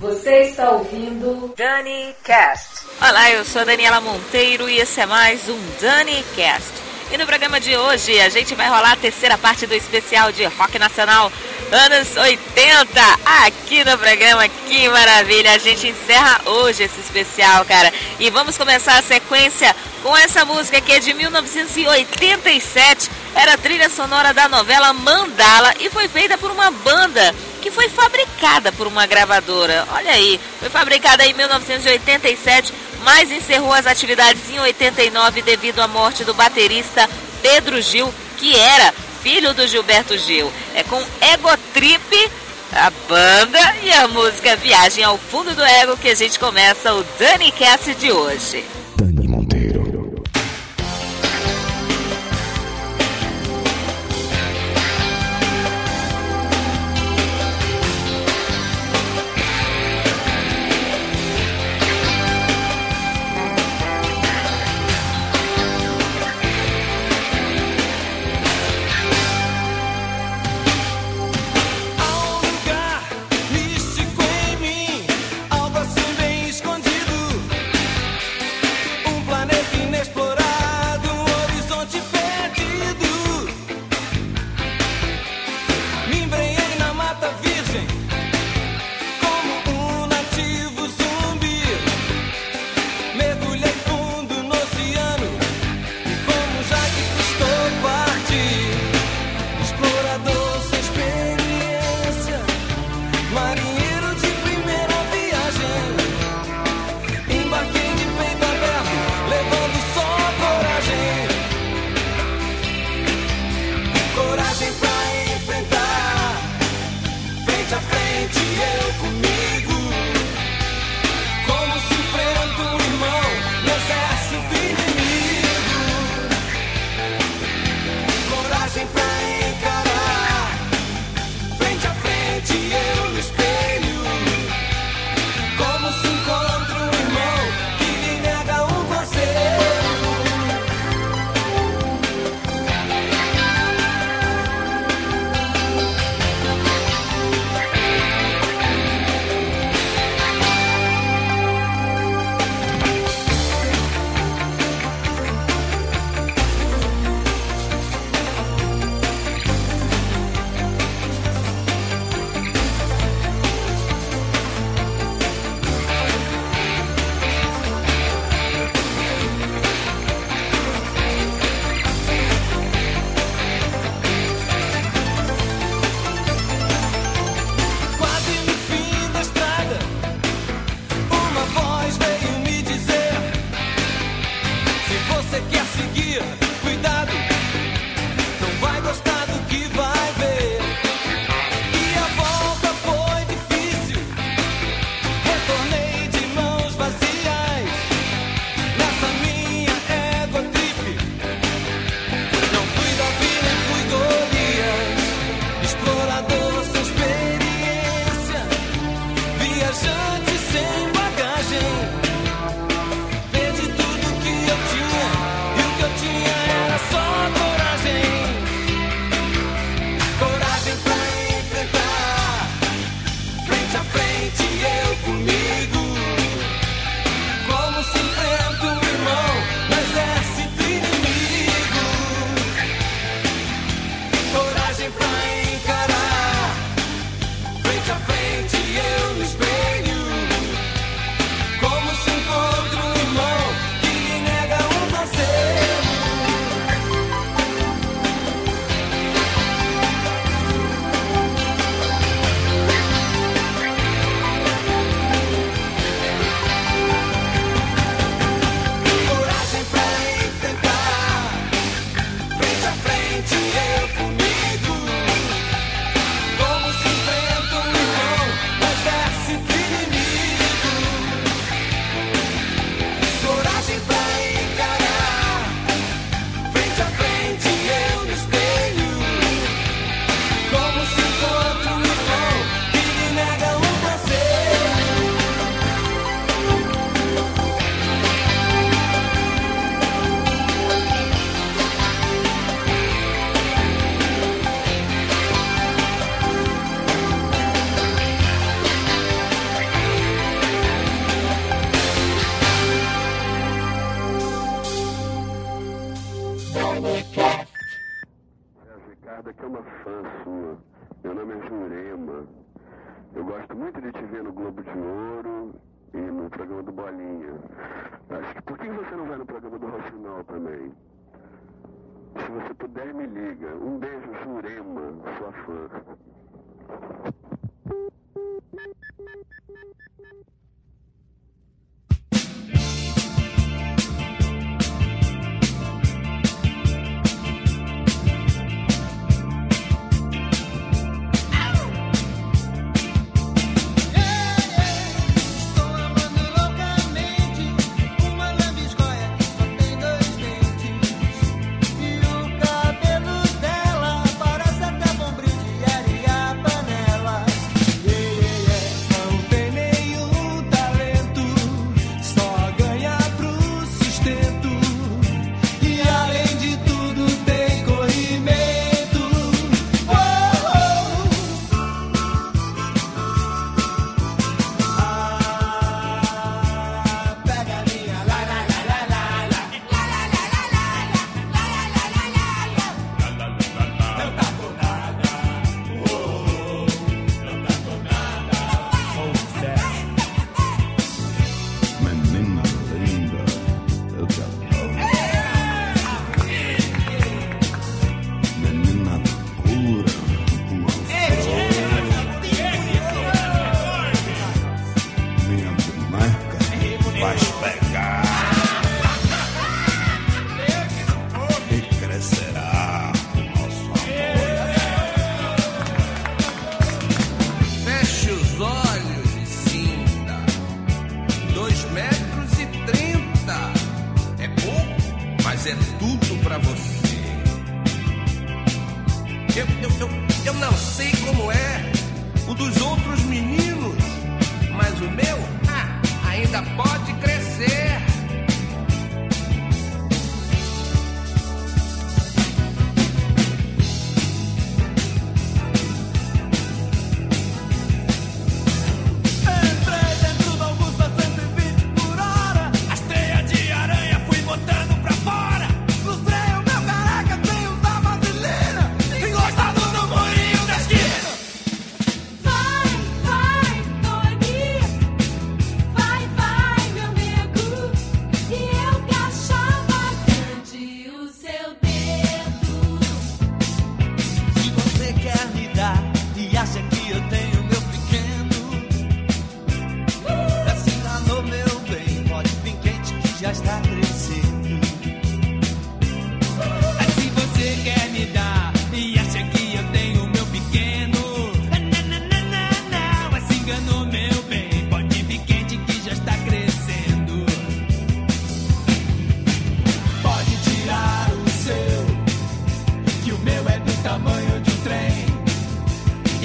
Você está ouvindo Dani Cast. Olá, eu sou a Daniela Monteiro e esse é mais um Dani Cast. E no programa de hoje a gente vai rolar a terceira parte do especial de rock nacional anos 80 aqui no programa. Que maravilha! A gente encerra hoje esse especial, cara. E vamos começar a sequência com essa música que é de 1987. Era a trilha sonora da novela Mandala e foi feita por uma banda que foi fabricada por uma gravadora. Olha aí, foi fabricada em 1987, mas encerrou as atividades em 89 devido à morte do baterista Pedro Gil, que era filho do Gilberto Gil. É com Ego Trip, a banda e a música Viagem ao Fundo do Ego que a gente começa o Dani Cast de hoje.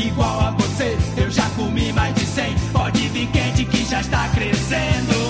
Igual a você, eu já comi mais de 100. Pode vir quente que já está crescendo.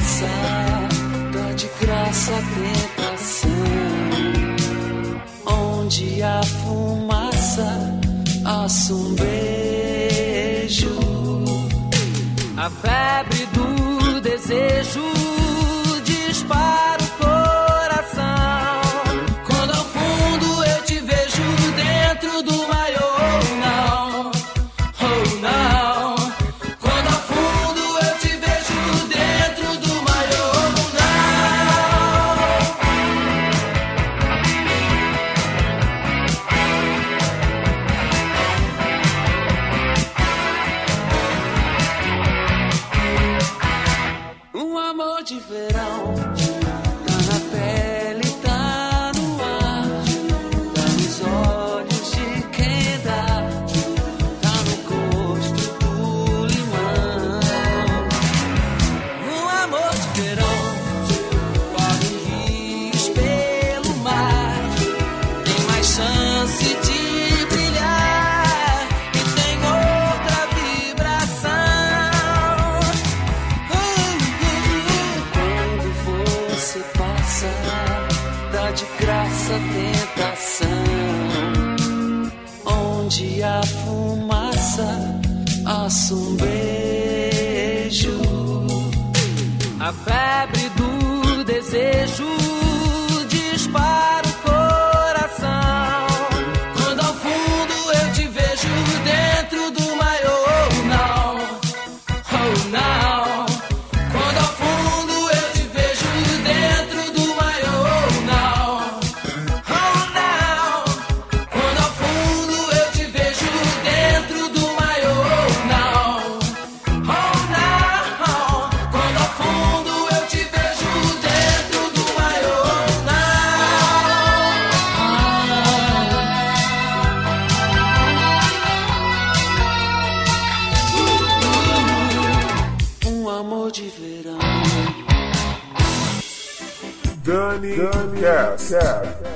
passar, dá tá de graça a tentação. Onde a fumaça assa beijo, a febre do desejo. Good Germany. Yeah, yeah.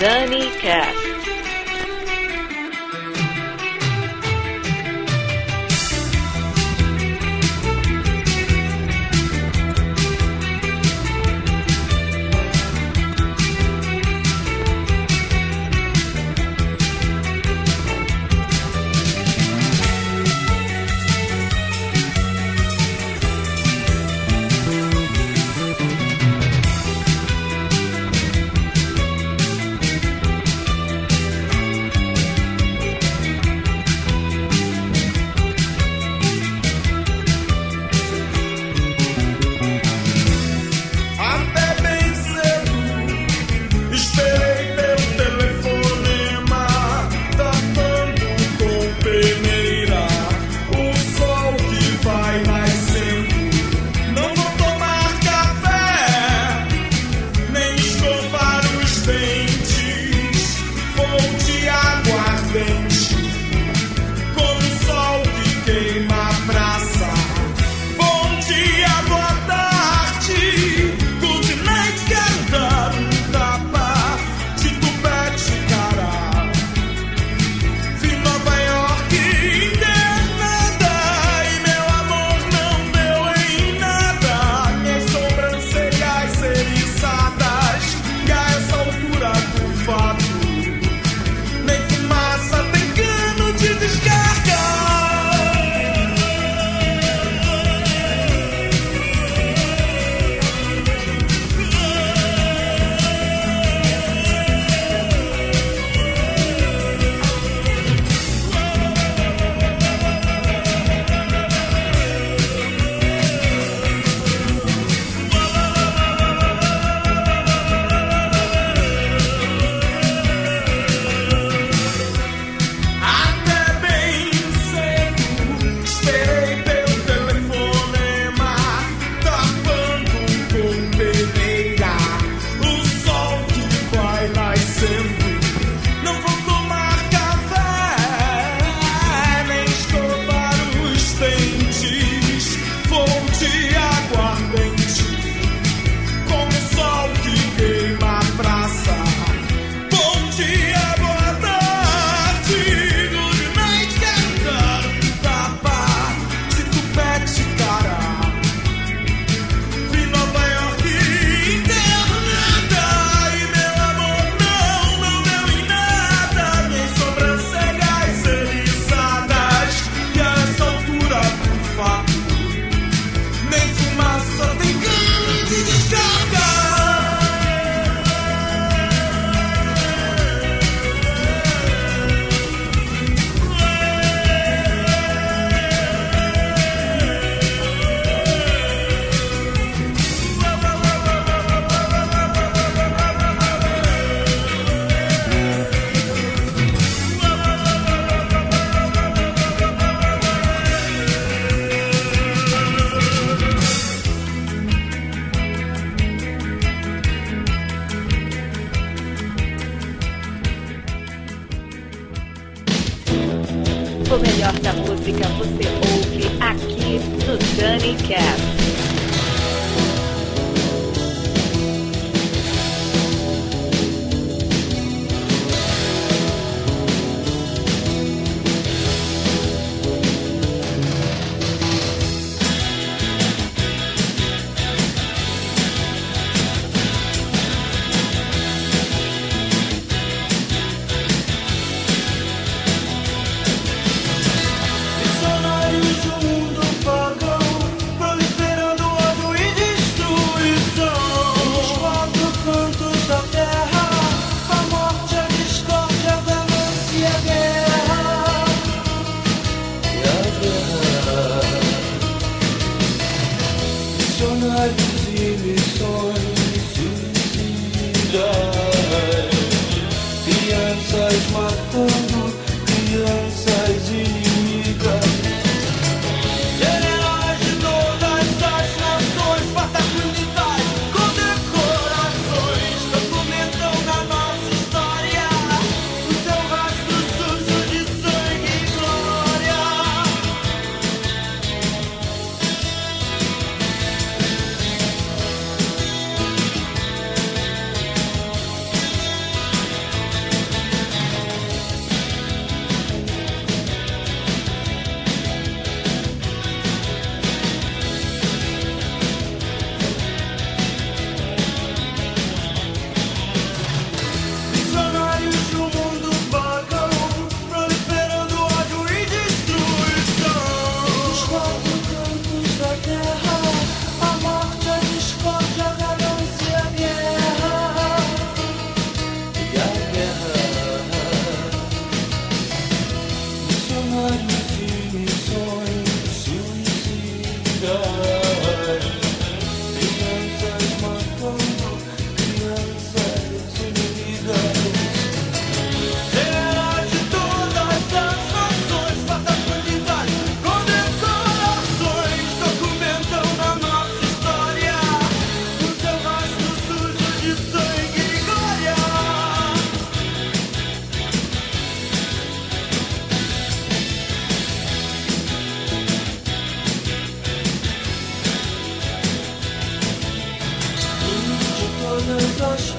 Danny Cast.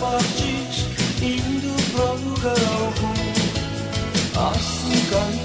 passaportes indo para lugar algum. assim cinco.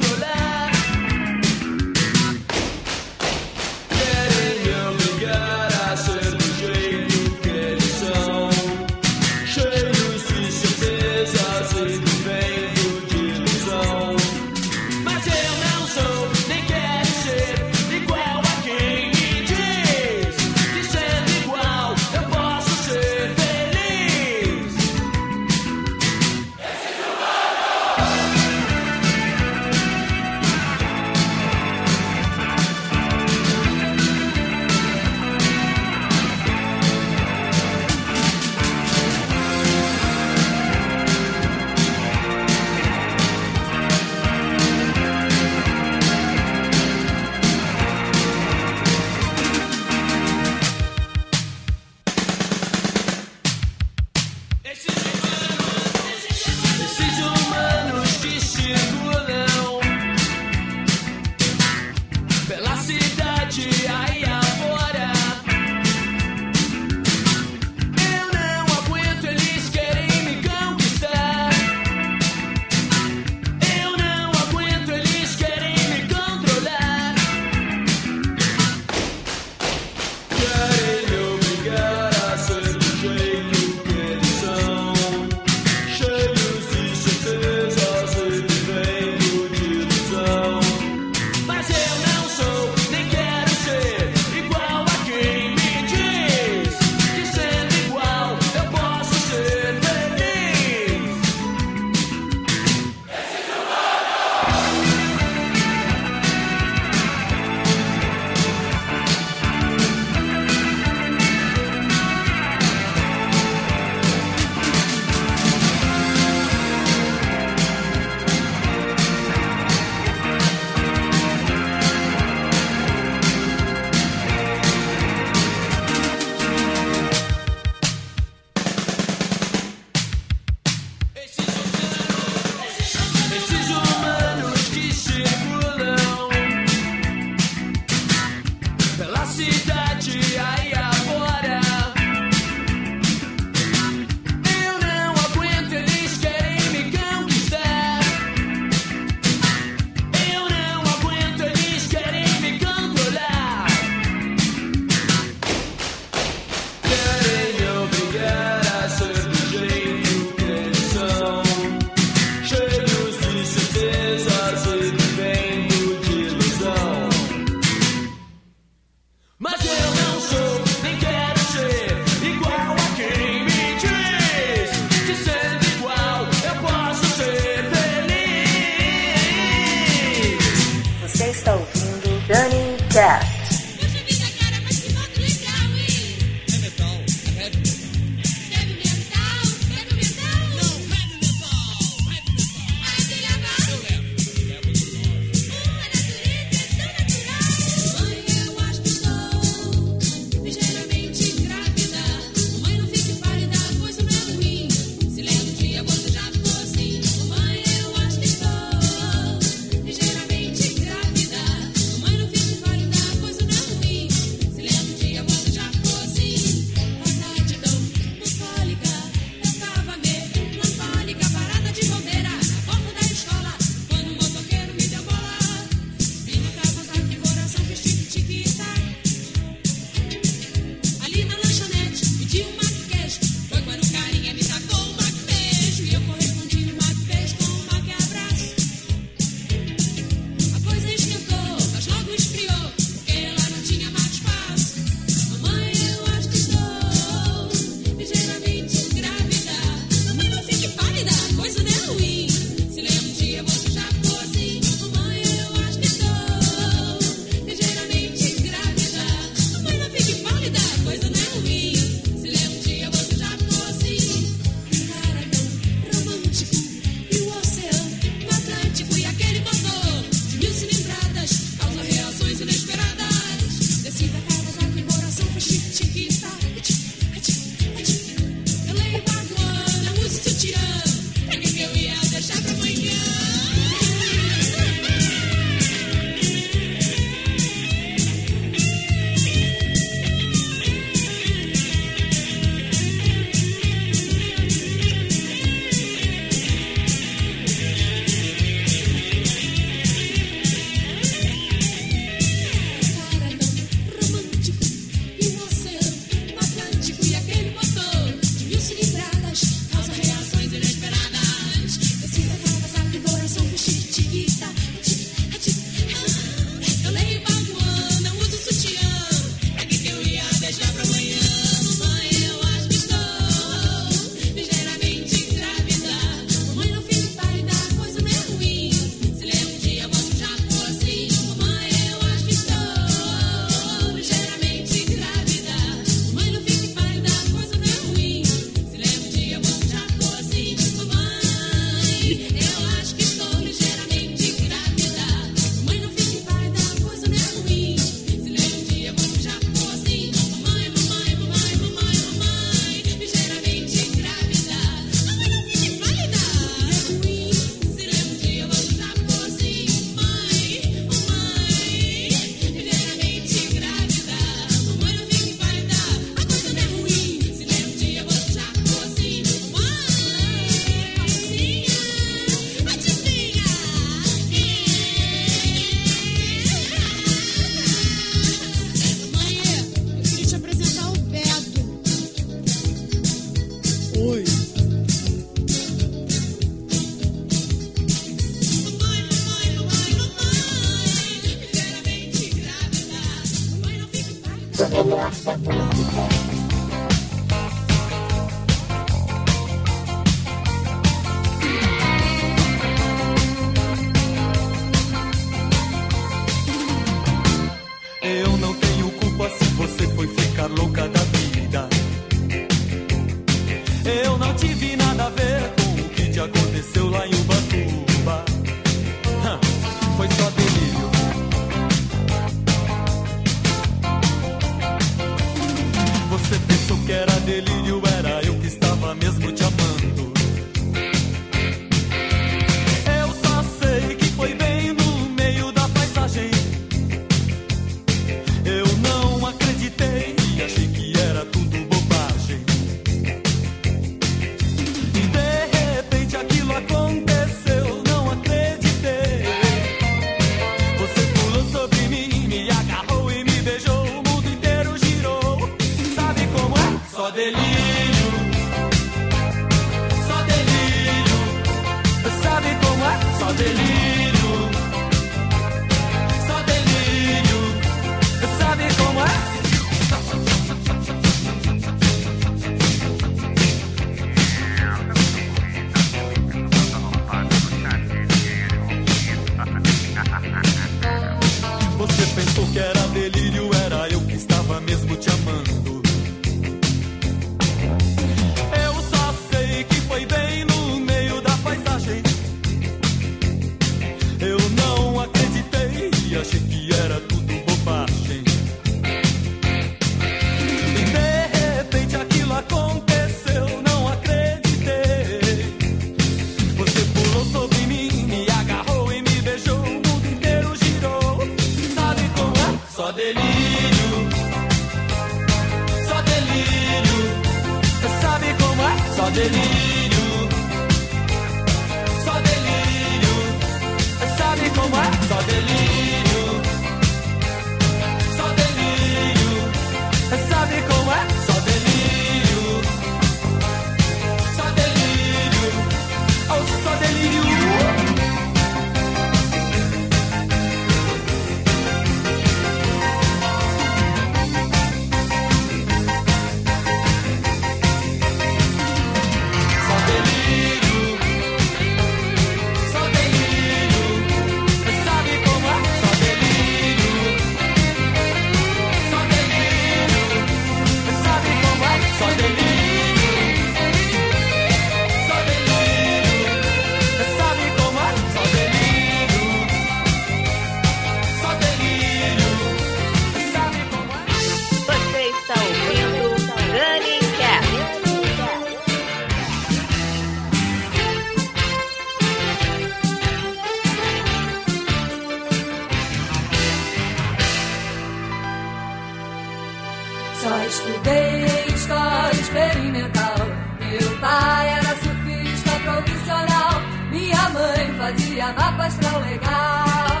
Fazia mapa astral legal.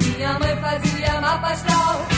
Minha mãe fazia mapa astral.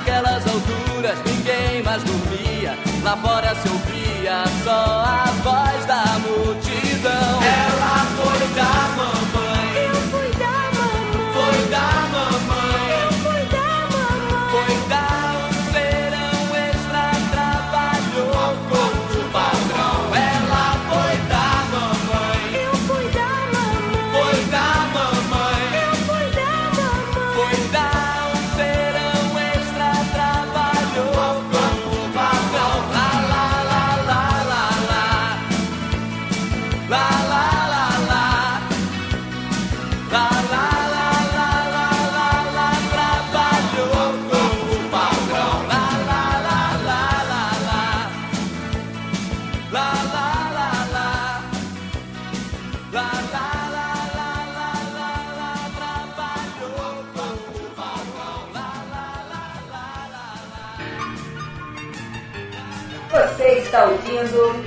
Naquelas alturas ninguém mais dormia. Lá fora se ouvia só a voz da multidão. Ela foi da mamãe. Eu fui da mamãe. Foi da mamãe.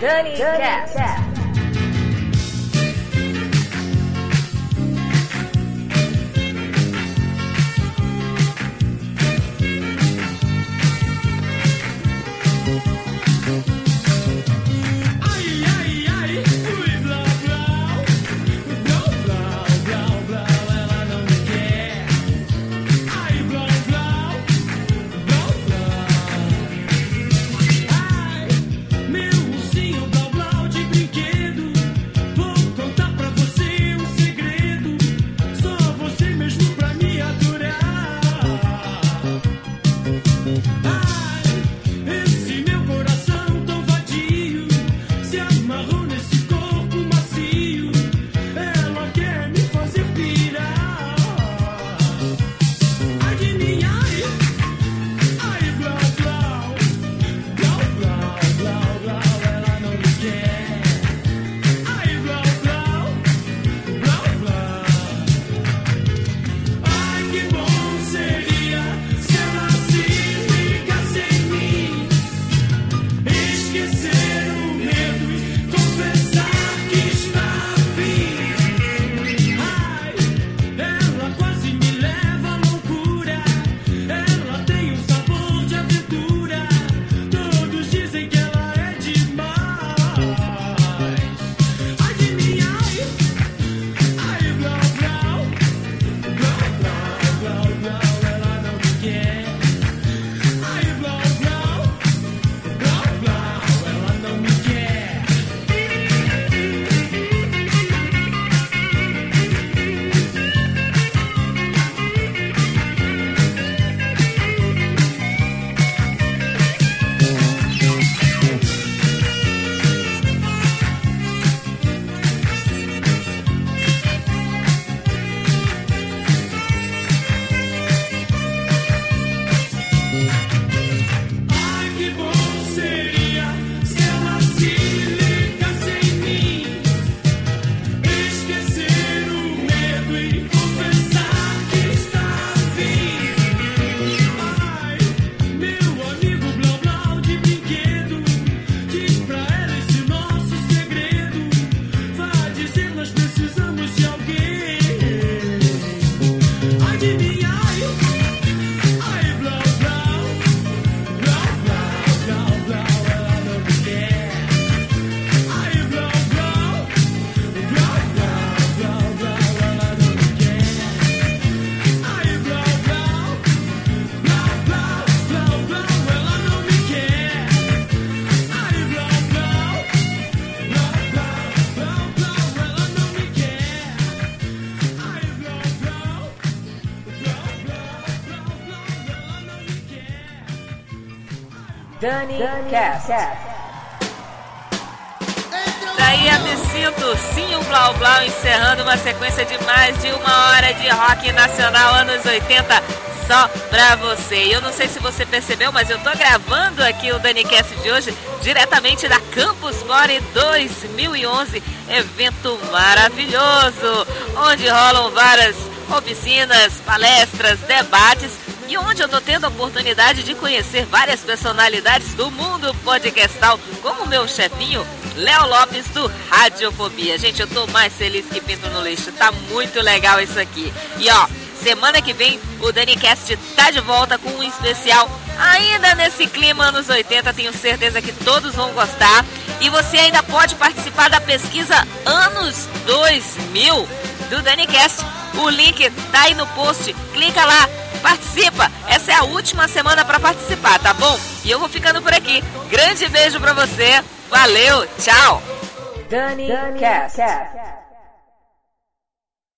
Danny, Danny Cast. Cast. Daí a me sinto ursinho Blau Blau encerrando uma sequência de mais de uma hora de rock nacional anos 80 só pra você. Eu não sei se você percebeu, mas eu tô gravando aqui o DaniCast de hoje diretamente da Campus Body 2011, evento maravilhoso, onde rolam várias oficinas, palestras, debates e onde eu tô tendo a oportunidade de conhecer várias personalidades do mundo podcastal, como o meu chefinho Léo Lopes do Radiofobia. Gente, eu tô mais feliz que pinto no lixo. Tá muito legal isso aqui. E ó, semana que vem o DaniCast tá de volta com um especial ainda nesse clima anos 80. Tenho certeza que todos vão gostar. E você ainda pode participar da pesquisa Anos 2000 do DaniCast. O link tá aí no post. Clica lá, participa. Essa é a última semana para participar, tá bom? E eu vou ficando por aqui. Grande beijo para você. Valeu, tchau. Dani Cast.